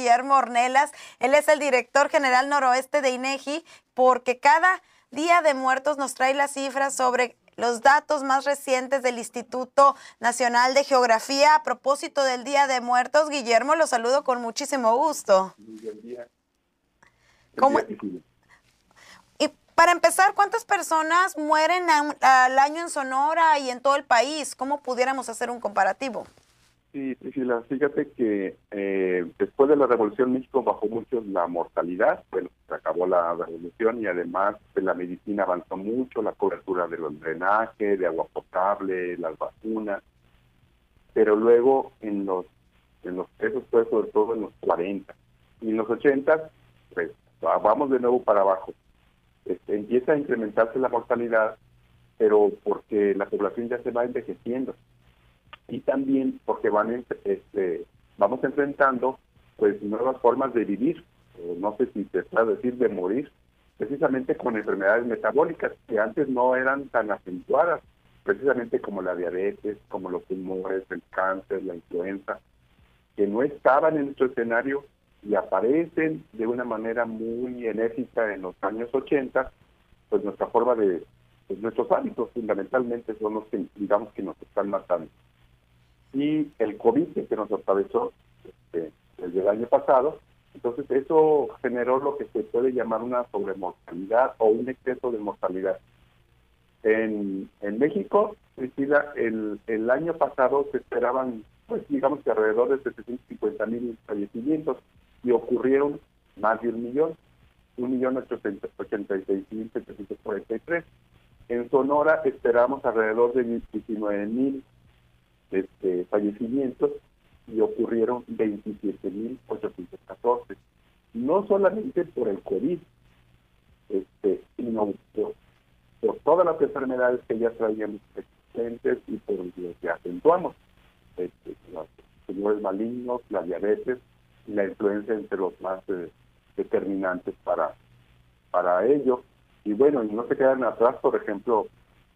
Guillermo Ornelas. Él es el director general noroeste de INEGI, porque cada día de muertos nos trae las cifras sobre los datos más recientes del Instituto Nacional de Geografía a propósito del Día de Muertos. Guillermo, lo saludo con muchísimo gusto. ¿Cómo? Y para empezar, ¿cuántas personas mueren al año en Sonora y en todo el país? ¿Cómo pudiéramos hacer un comparativo? Sí, Priscila, fíjate que eh, después de la Revolución México bajó mucho la mortalidad, bueno, se acabó la revolución y además pues, la medicina avanzó mucho, la cobertura de los drenajes, de agua potable, las vacunas, pero luego en los en los eso fue sobre todo en los 40 y en los 80 pues vamos de nuevo para abajo. Este, empieza a incrementarse la mortalidad, pero porque la población ya se va envejeciendo y también porque van este, vamos enfrentando pues nuevas formas de vivir, no sé si se puede decir de morir, precisamente con enfermedades metabólicas que antes no eran tan acentuadas, precisamente como la diabetes, como los tumores, el cáncer, la influenza, que no estaban en nuestro escenario y aparecen de una manera muy enérgica en los años 80, pues nuestra forma de, pues nuestros hábitos fundamentalmente son los que digamos que nos están matando y el COVID que nos atravesó este, desde el año pasado. Entonces eso generó lo que se puede llamar una sobremortalidad o un exceso de mortalidad. En, en México, el, el año pasado se esperaban, pues digamos que alrededor de 750 mil fallecimientos y ocurrieron más de un millón, un millón ochocientos mil tres. En Sonora esperamos alrededor de 19 mil fallecimientos y ocurrieron 27.814. No solamente por el COVID, este, sino por, todas las enfermedades que ya traíamos existentes y por lo que acentuamos. Este, los tumores malignos, la diabetes la influencia entre los más eh, determinantes para, para ello. Y bueno, y no se quedan atrás, por ejemplo,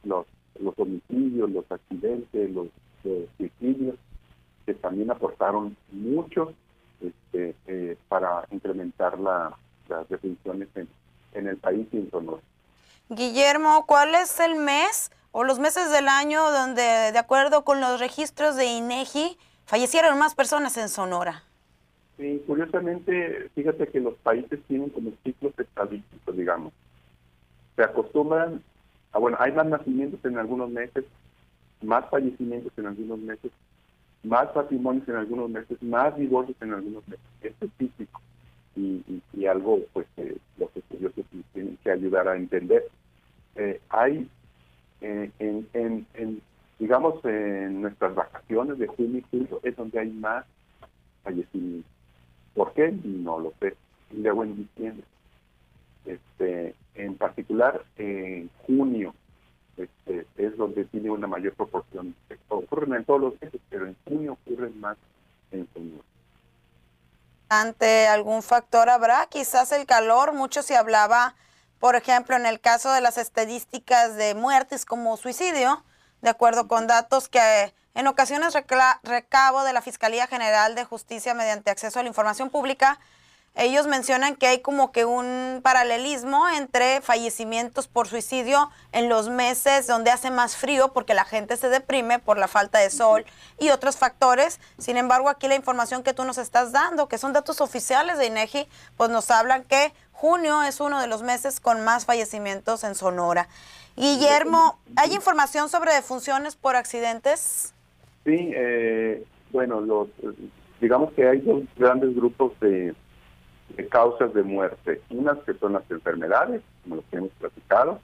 los, los homicidios, los accidentes, los suicidios, que también aportaron mucho este, eh, para incrementar la, las defunciones en, en el país y en Sonora. Guillermo, ¿cuál es el mes o los meses del año donde, de acuerdo con los registros de INEGI, fallecieron más personas en Sonora? Sí, curiosamente, fíjate que los países tienen como ciclos estadísticos, digamos. Se acostumbran, a, bueno, hay más nacimientos en algunos meses, más fallecimientos en algunos meses, más patrimonios en algunos meses, más divorcios en algunos meses. Esto es físico y, algo pues los estudiosos tienen que ayudar a entender. Eh, hay eh, en, en, digamos, en nuestras vacaciones de junio y julio es donde hay más fallecimientos. ¿Por qué? No lo sé. Y luego en diciembre. Este, en particular, en es donde tiene una mayor proporción. Ocurren en todos los meses, pero en junio ocurren más en junio. ¿Ante algún factor habrá? Quizás el calor, mucho se hablaba, por ejemplo, en el caso de las estadísticas de muertes como suicidio, de acuerdo con datos que en ocasiones recabo de la Fiscalía General de Justicia mediante acceso a la información pública, ellos mencionan que hay como que un paralelismo entre fallecimientos por suicidio en los meses donde hace más frío porque la gente se deprime por la falta de sol y otros factores. Sin embargo, aquí la información que tú nos estás dando, que son datos oficiales de INEGI, pues nos hablan que junio es uno de los meses con más fallecimientos en Sonora. Guillermo, ¿hay información sobre defunciones por accidentes? Sí, eh, bueno, los, digamos que hay dos grandes grupos de de causas de muerte. Unas que son las enfermedades, como lo que hemos platicado,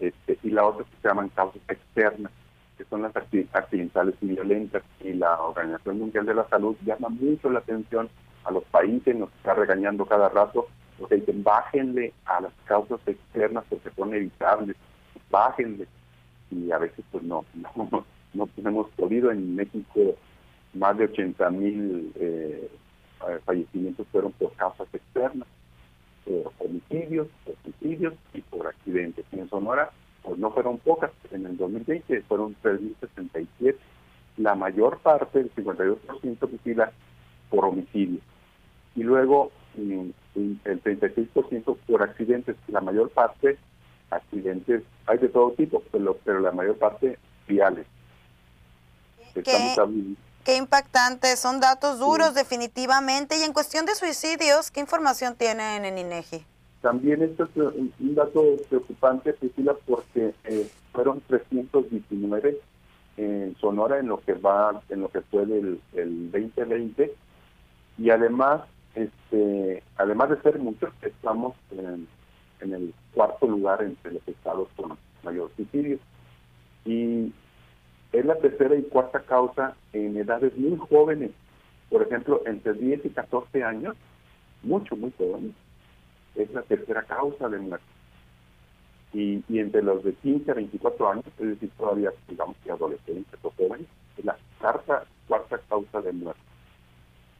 este, y la otra que se llaman causas externas, que son las accidentales y violentas. Y la Organización Mundial de la Salud llama mucho la atención a los países, nos está regañando cada rato, porque dicen, bájenle a las causas externas porque son evitables, bájenle. Y a veces pues no, no, no hemos podido en México más de 80 mil eh, fallecimientos fueron por causas externas, por homicidios, por suicidios y por accidentes. En Sonora, pues no fueron pocas, en el 2020 fueron 3.067. La mayor parte, el 52%, fusila por homicidio. y luego mm, el 36% por accidentes, la mayor parte accidentes, hay de todo tipo, pero, pero la mayor parte viales. Qué, impactante, son datos duros definitivamente. Y en cuestión de suicidios, ¿qué información tienen en INEGI? También esto es un, dato preocupante, Priscila, porque eh, fueron 319 en Sonora en lo que va, en lo que fue el, el 2020 y además, este, además de ser muchos, estamos en, en el cuarto lugar entre los estados con mayor suicidio. Y es la tercera y cuarta causa en edades muy jóvenes, por ejemplo, entre 10 y 14 años, mucho, muy jóvenes, es la tercera causa de muerte. Y, y entre los de 15 a 24 años, es decir, todavía digamos que adolescentes o jóvenes, es la cuarta, cuarta causa de muerte.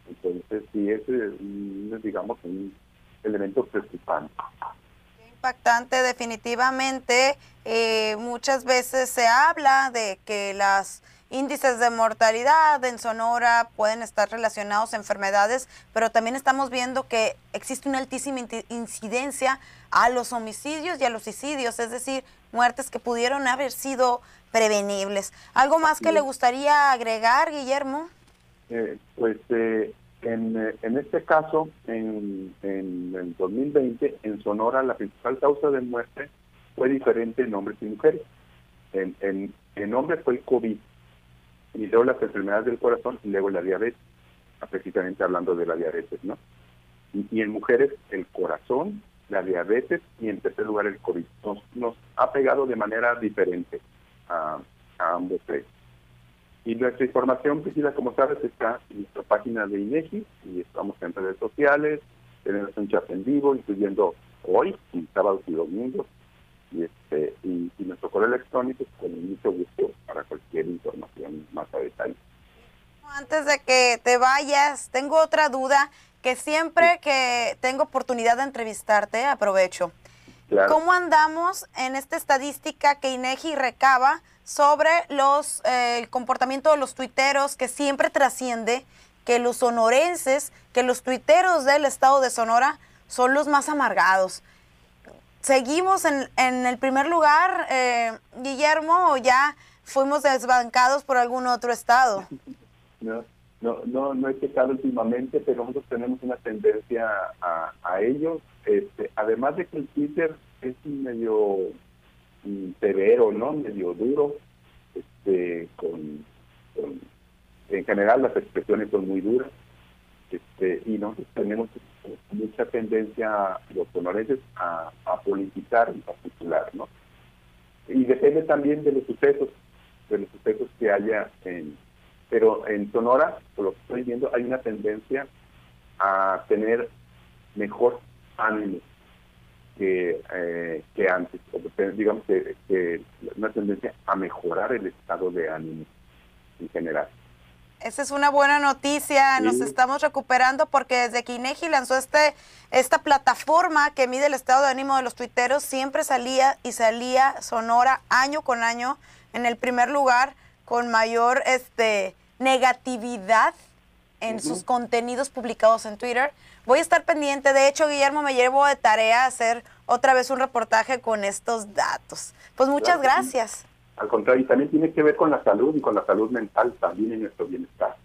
Entonces, sí, ese es, digamos, un elemento preocupante impactante definitivamente. Eh, muchas veces se habla de que los índices de mortalidad en Sonora pueden estar relacionados a enfermedades, pero también estamos viendo que existe una altísima incidencia a los homicidios y a los suicidios, es decir, muertes que pudieron haber sido prevenibles. ¿Algo más que le gustaría agregar, Guillermo? Eh, pues eh, en, eh, en este caso, en, el 2020, en Sonora, la principal causa de muerte fue diferente en hombres y mujeres. En, en, hombres fue el COVID, y luego las enfermedades del corazón, y luego la diabetes, precisamente hablando de la diabetes, ¿no? Y, en mujeres, el corazón, la diabetes y en tercer lugar el COVID. Nos, ha pegado de manera diferente a, a ambos tres. Y nuestra información, Priscila, como sabes, está en nuestra página de INEGI y estamos en redes sociales, tenemos un chat en vivo, incluyendo hoy, y sábados y domingos, y, este, y, nuestro correo electrónico con mucho gusto para cualquier información más a detalle. Antes de que te vayas, tengo otra duda que siempre que tengo oportunidad de entrevistarte, aprovecho. ¿Cómo andamos en esta estadística que INEGI recaba sobre los eh, el comportamiento de los tuiteros que siempre trasciende que los sonorenses, que los tuiteros del estado de Sonora son los más amargados? ¿Seguimos en, en el primer lugar, eh, Guillermo, o ya fuimos desbancados por algún otro estado? No, no, no, no he checado últimamente, pero nosotros tenemos una tendencia a, a ellos. Este, además de que el Twitter es medio severo, ¿no? Medio duro, este, con, en general las expresiones son muy duras, este, y nosotros tenemos mucha tendencia los sonorenses a, politizar en particular, ¿no? Y depende también de los sucesos, de los sucesos que haya en pero en Sonora, por lo que estoy viendo, hay una tendencia a tener mejor ánimo que, eh, que antes, digamos que, una tendencia a mejorar el estado de ánimo en general. Esa es una buena noticia, nos estamos recuperando porque desde que INEGI lanzó este, esta plataforma que mide el estado de ánimo de los tuiteros, siempre salía y salía Sonora año con año en el primer lugar con mayor este, negatividad en sus contenidos publicados en Twitter. Voy a estar pendiente. De hecho, Guillermo, me llevo de tarea hacer otra vez un reportaje con estos datos. Pues muchas gracias. Al contrario, y también tiene que ver con la salud y con la salud mental también en nuestro bienestar.